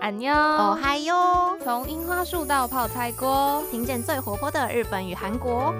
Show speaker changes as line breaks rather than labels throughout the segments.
安妞，
哦嗨哟！
从樱花树到泡菜锅，
听见最活泼的日本与韩国。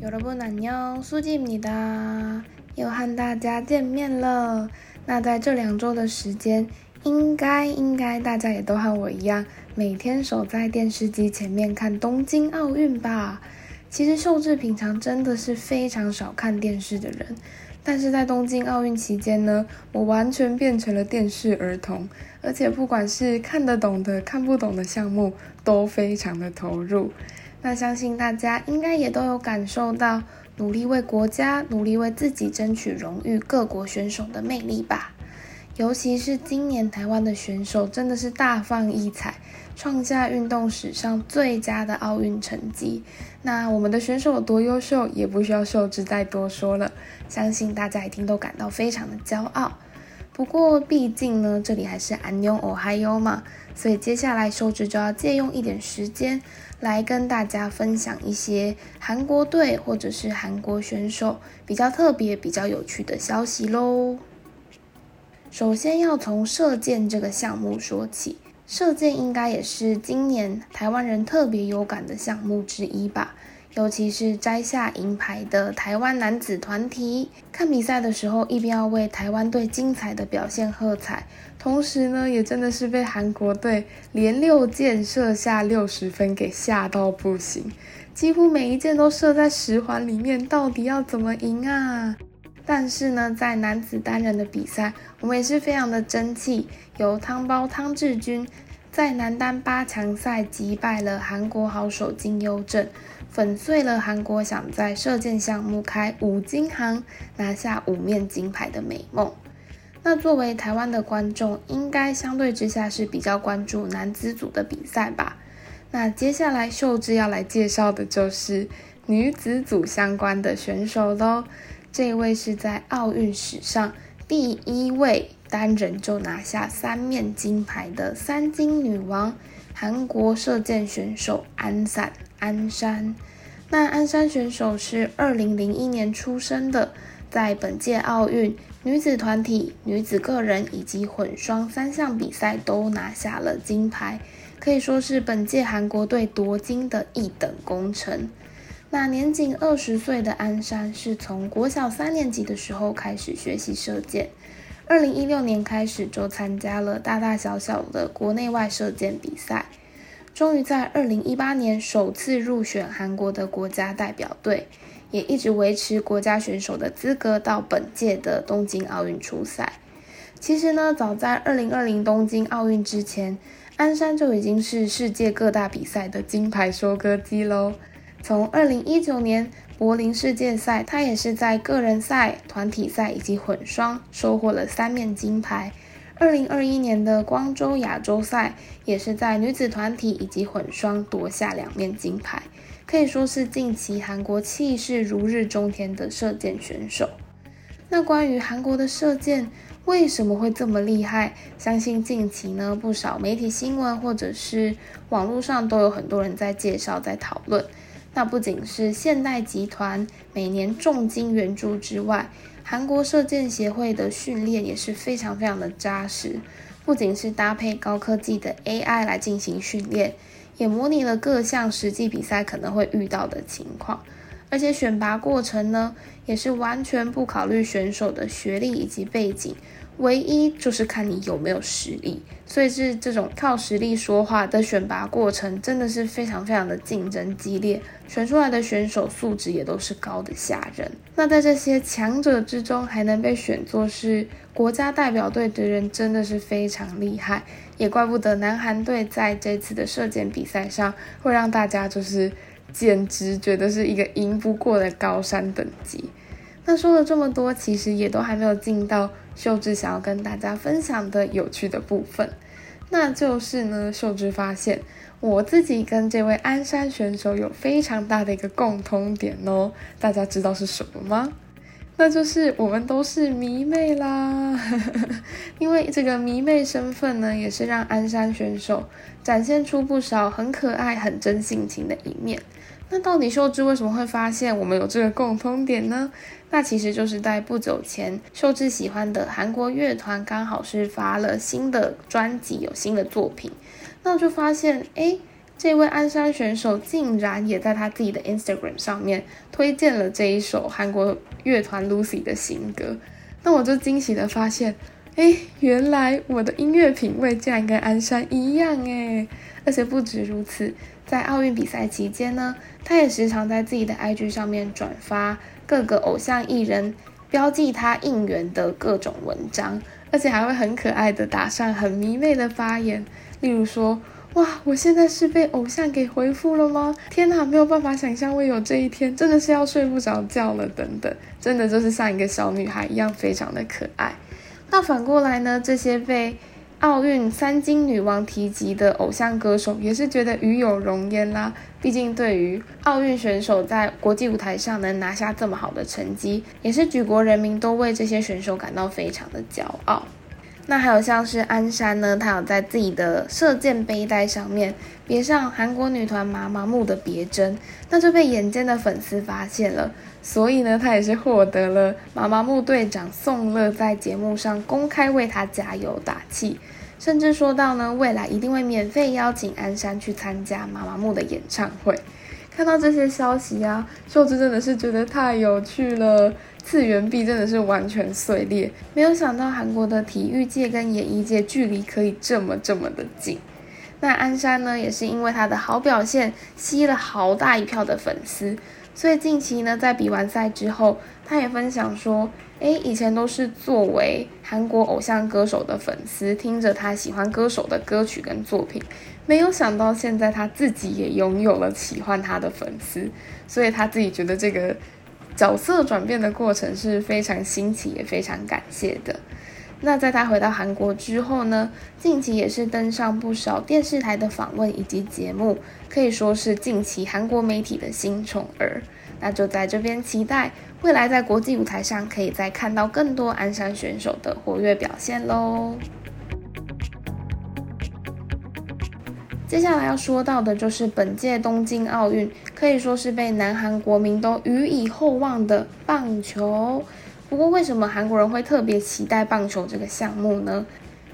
여러분안녕，수지입니다。又和大家见面了。那在这两周的时间，应该应该大家也都和我一样，每天守在电视机前面看东京奥运吧。其实秀智平常真的是非常少看电视的人， 但是在东京奥运期间呢，我完全变成了电视儿童，而且不管是看得懂的、看不懂的项目，都非常的投入。那相信大家应该也都有感受到，努力为国家、努力为自己争取荣誉各国选手的魅力吧。尤其是今年台湾的选手真的是大放异彩，创下运动史上最佳的奥运成绩。那我们的选手有多优秀，也不需要秀智再多说了，相信大家一定都感到非常的骄傲。不过毕竟呢，这里还是安妞哦嗨哟嘛，所以接下来秀智就要借用一点时间。来跟大家分享一些韩国队或者是韩国选手比较特别、比较有趣的消息喽。首先要从射箭这个项目说起，射箭应该也是今年台湾人特别有感的项目之一吧。尤其是摘下银牌的台湾男子团体，看比赛的时候一边要为台湾队精彩的表现喝彩，同时呢，也真的是被韩国队连六箭射下六十分给吓到不行，几乎每一箭都射在十环里面，到底要怎么赢啊？但是呢，在男子单人的比赛，我们也是非常的争气，由汤包汤志军在男单八强赛击败了韩国好手金优正。粉碎了韩国想在射箭项目开五金行拿下五面金牌的美梦。那作为台湾的观众，应该相对之下是比较关注男子组的比赛吧？那接下来秀智要来介绍的就是女子组相关的选手喽。这位是在奥运史上第一位单人就拿下三面金牌的三金女王，韩国射箭选手安散。安山，那安山选手是二零零一年出生的，在本届奥运女子团体、女子个人以及混双三项比赛都拿下了金牌，可以说是本届韩国队夺金的一等功臣。那年仅二十岁的安山是从国小三年级的时候开始学习射箭，二零一六年开始就参加了大大小小的国内外射箭比赛。终于在二零一八年首次入选韩国的国家代表队，也一直维持国家选手的资格到本届的东京奥运出赛。其实呢，早在二零二零东京奥运之前，鞍山就已经是世界各大比赛的金牌收割机喽。从二零一九年柏林世界赛，他也是在个人赛、团体赛以及混双收获了三面金牌。二零二一年的光州亚洲赛，也是在女子团体以及混双夺下两面金牌，可以说是近期韩国气势如日中天的射箭选手。那关于韩国的射箭为什么会这么厉害？相信近期呢不少媒体新闻或者是网络上都有很多人在介绍、在讨论。那不仅是现代集团每年重金援助之外，韩国射箭协会的训练也是非常非常的扎实，不仅是搭配高科技的 AI 来进行训练，也模拟了各项实际比赛可能会遇到的情况。而且选拔过程呢，也是完全不考虑选手的学历以及背景，唯一就是看你有没有实力。所以是这种靠实力说话的选拔过程，真的是非常非常的竞争激烈，选出来的选手素质也都是高的吓人。那在这些强者之中，还能被选作是国家代表队的人，真的是非常厉害。也怪不得南韩队在这次的射箭比赛上，会让大家就是简直觉得是一个赢不过的高山等级。那说了这么多，其实也都还没有进到秀智想要跟大家分享的有趣的部分。那就是呢，秀智发现我自己跟这位鞍山选手有非常大的一个共通点哦，大家知道是什么吗？那就是我们都是迷妹啦，因为这个迷妹身份呢，也是让鞍山选手展现出不少很可爱、很真性情的一面。那到底秀智为什么会发现我们有这个共通点呢？那其实就是在不久前，秀智喜欢的韩国乐团刚好是发了新的专辑，有新的作品。那我就发现，哎，这位鞍山选手竟然也在他自己的 Instagram 上面推荐了这一首韩国乐团 Lucy 的新歌。那我就惊喜的发现，哎，原来我的音乐品味竟然跟鞍山一样哎！而且不止如此，在奥运比赛期间呢，他也时常在自己的 IG 上面转发。各个偶像艺人标记他应援的各种文章，而且还会很可爱的打上很迷妹的发言，例如说：“哇，我现在是被偶像给回复了吗？天哪，没有办法想象会有这一天，真的是要睡不着觉了。”等等，真的就是像一个小女孩一样，非常的可爱。那反过来呢？这些被奥运三金女王提及的偶像歌手也是觉得与有荣焉啦。毕竟，对于奥运选手在国际舞台上能拿下这么好的成绩，也是举国人民都为这些选手感到非常的骄傲。那还有像是鞍山呢，他有在自己的射箭背带上面别上韩国女团妈妈木的别针，那就被眼尖的粉丝发现了。所以呢，他也是获得了妈妈木队长宋乐在节目上公开为他加油打气。甚至说到呢，未来一定会免费邀请安山去参加妈妈木的演唱会。看到这些消息啊，秀智真的是觉得太有趣了，次元壁真的是完全碎裂。没有想到韩国的体育界跟演艺界距离可以这么这么的近。那安山呢，也是因为他的好表现，吸了好大一票的粉丝。所以近期呢，在比完赛之后，他也分享说。诶，以前都是作为韩国偶像歌手的粉丝，听着他喜欢歌手的歌曲跟作品，没有想到现在他自己也拥有了喜欢他的粉丝，所以他自己觉得这个角色转变的过程是非常新奇，也非常感谢的。那在他回到韩国之后呢，近期也是登上不少电视台的访问以及节目，可以说是近期韩国媒体的新宠儿。那就在这边期待未来在国际舞台上可以再看到更多鞍山选手的活跃表现喽。接下来要说到的就是本届东京奥运可以说是被南韩国民都予以厚望的棒球。不过，为什么韩国人会特别期待棒球这个项目呢？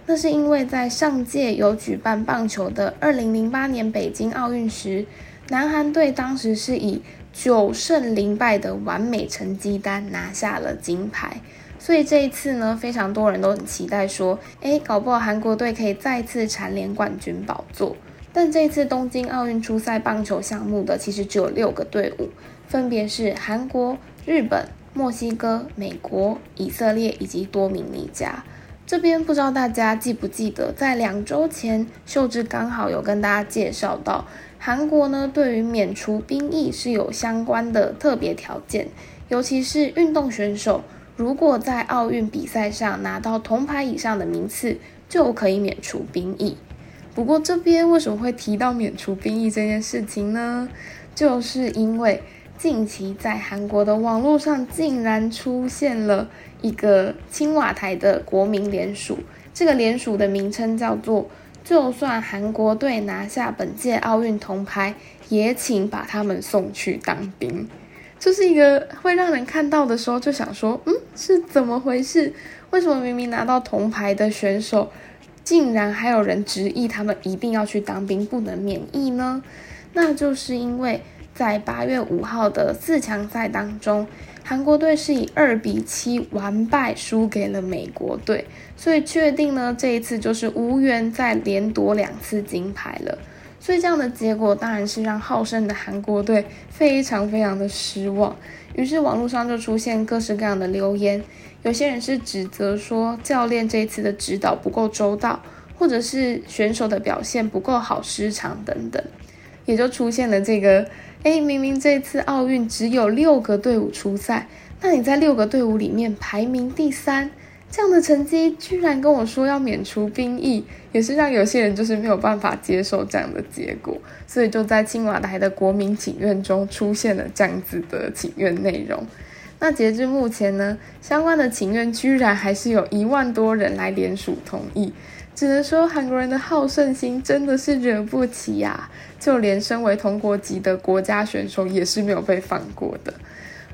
那是因为在上届有举办棒球的2008年北京奥运时，南韩队当时是以九胜零败的完美成绩单拿下了金牌，所以这一次呢，非常多人都很期待说，诶，搞不好韩国队可以再次蝉联冠军宝座。但这次东京奥运初赛棒球项目的其实只有六个队伍，分别是韩国、日本、墨西哥、美国、以色列以及多米尼加。这边不知道大家记不记得，在两周前，秀智刚好有跟大家介绍到。韩国呢，对于免除兵役是有相关的特别条件，尤其是运动选手，如果在奥运比赛上拿到铜牌以上的名次，就可以免除兵役。不过这边为什么会提到免除兵役这件事情呢？就是因为近期在韩国的网络上竟然出现了一个青瓦台的国民联署，这个联署的名称叫做。就算韩国队拿下本届奥运铜牌，也请把他们送去当兵。这是一个会让人看到的时候就想说，嗯，是怎么回事？为什么明明拿到铜牌的选手，竟然还有人执意他们一定要去当兵，不能免疫呢？那就是因为在八月五号的四强赛当中。韩国队是以二比七完败，输给了美国队，所以确定呢，这一次就是无缘再连夺两次金牌了。所以这样的结果当然是让好胜的韩国队非常非常的失望。于是网络上就出现各式各样的留言，有些人是指责说教练这一次的指导不够周到，或者是选手的表现不够好失常等等，也就出现了这个。哎，明明这次奥运只有六个队伍出赛，那你在六个队伍里面排名第三，这样的成绩居然跟我说要免除兵役，也是让有些人就是没有办法接受这样的结果，所以就在青瓦台的国民请愿中出现了这样子的请愿内容。那截至目前呢，相关的请愿居然还是有一万多人来联署同意。只能说韩国人的好胜心真的是惹不起呀！就连身为同国籍的国家选手也是没有被放过的。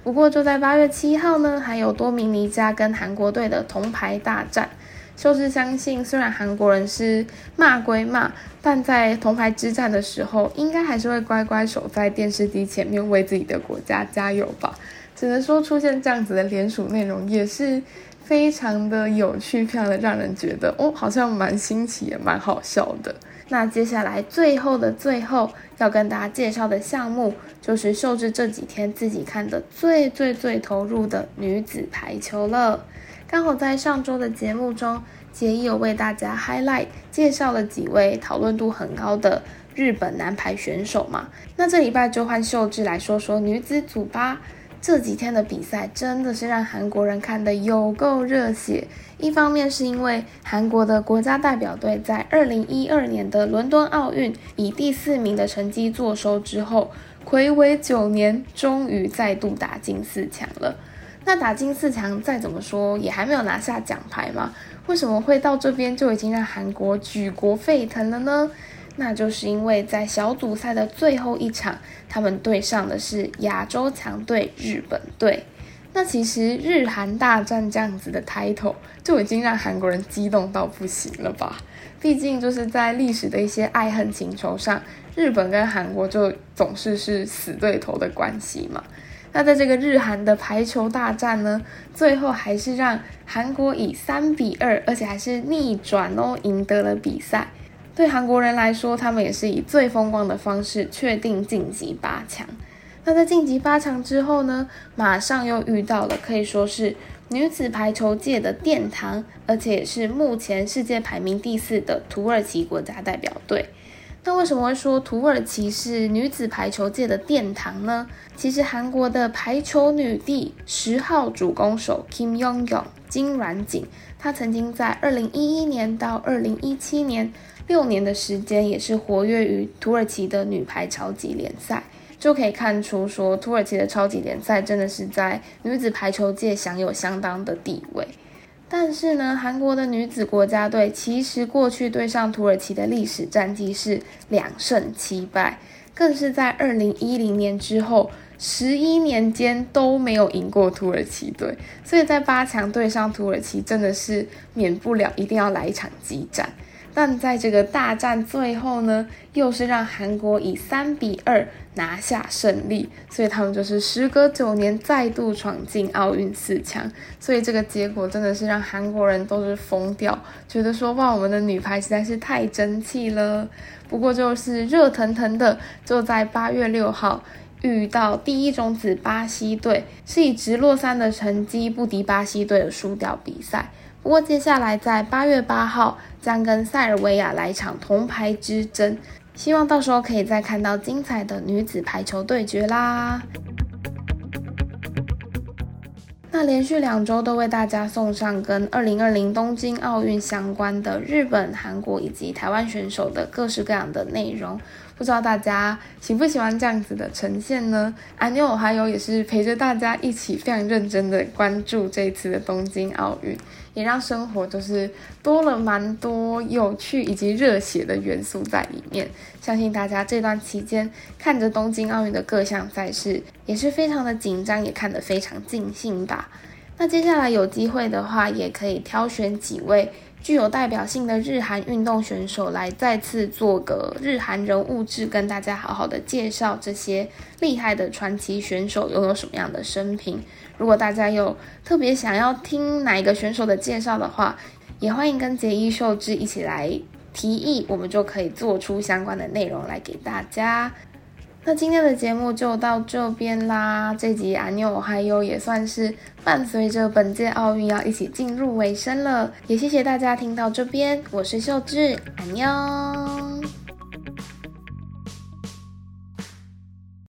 不过就在八月七号呢，还有多米尼加跟韩国队的铜牌大战。秀智相信，虽然韩国人是骂归骂，但在铜牌之战的时候，应该还是会乖乖守在电视机前面为自己的国家加油吧。只能说出现这样子的联署内容也是非常的有趣，非常的让人觉得哦，好像蛮新奇也蛮好笑的。那接下来最后的最后要跟大家介绍的项目，就是秀智这几天自己看的最最最投入的女子排球了。刚好在上周的节目中，杰伊有为大家 highlight 介绍了几位讨论度很高的日本男排选手嘛。那这礼拜就换秀智来说说女子组吧。这几天的比赛真的是让韩国人看得有够热血。一方面是因为韩国的国家代表队在二零一二年的伦敦奥运以第四名的成绩坐收之后，暌违九年，终于再度打进四强了。那打进四强，再怎么说也还没有拿下奖牌嘛？为什么会到这边就已经让韩国举国沸腾了呢？那就是因为在小组赛的最后一场，他们对上的是亚洲强队日本队。那其实日韩大战这样子的 title 就已经让韩国人激动到不行了吧？毕竟就是在历史的一些爱恨情仇上，日本跟韩国就总是是死对头的关系嘛。那在这个日韩的排球大战呢，最后还是让韩国以三比二，而且还是逆转哦，赢得了比赛。对韩国人来说，他们也是以最风光的方式确定晋级八强。那在晋级八强之后呢，马上又遇到了可以说是女子排球界的殿堂，而且也是目前世界排名第四的土耳其国家代表队。那为什么会说土耳其是女子排球界的殿堂呢？其实韩国的排球女帝十号主攻手 Kim Yong Yong 金软景，她曾经在二零一一年到二零一七年六年的时间，也是活跃于土耳其的女排超级联赛，就可以看出说土耳其的超级联赛真的是在女子排球界享有相当的地位。但是呢，韩国的女子国家队其实过去对上土耳其的历史战绩是两胜七败，更是在二零一零年之后十一年间都没有赢过土耳其队，所以在八强对上土耳其真的是免不了一定要来一场激战。但在这个大战最后呢，又是让韩国以三比二拿下胜利，所以他们就是时隔九年再度闯进奥运四强。所以这个结果真的是让韩国人都是疯掉，觉得说哇，我们的女排实在是太争气了。不过就是热腾腾的，就在八月六号遇到第一种子巴西队，是以直落三的成绩不敌巴西队的输掉比赛。不过接下来在八月八号将跟塞尔维亚来一场铜牌之争，希望到时候可以再看到精彩的女子排球对决啦。那连续两周都为大家送上跟二零二零东京奥运相关的日本、韩国以及台湾选手的各式各样的内容。不知道大家喜不喜欢这样子的呈现呢？安妞还有也是陪着大家一起非常认真的关注这次的东京奥运，也让生活就是多了蛮多有趣以及热血的元素在里面。相信大家这段期间看着东京奥运的各项赛事，也是非常的紧张，也看得非常尽兴吧。那接下来有机会的话，也可以挑选几位。具有代表性的日韩运动选手来再次做个日韩人物志，跟大家好好的介绍这些厉害的传奇选手拥有什么样的生平。如果大家有特别想要听哪一个选手的介绍的话，也欢迎跟杰伊秀智一起来提议，我们就可以做出相关的内容来给大家。那今天的节目就到这边啦，这集阿妞还有也算是伴随着本届奥运要一起进入尾声了，也谢谢大家听到这边，我是秀智，阿妞。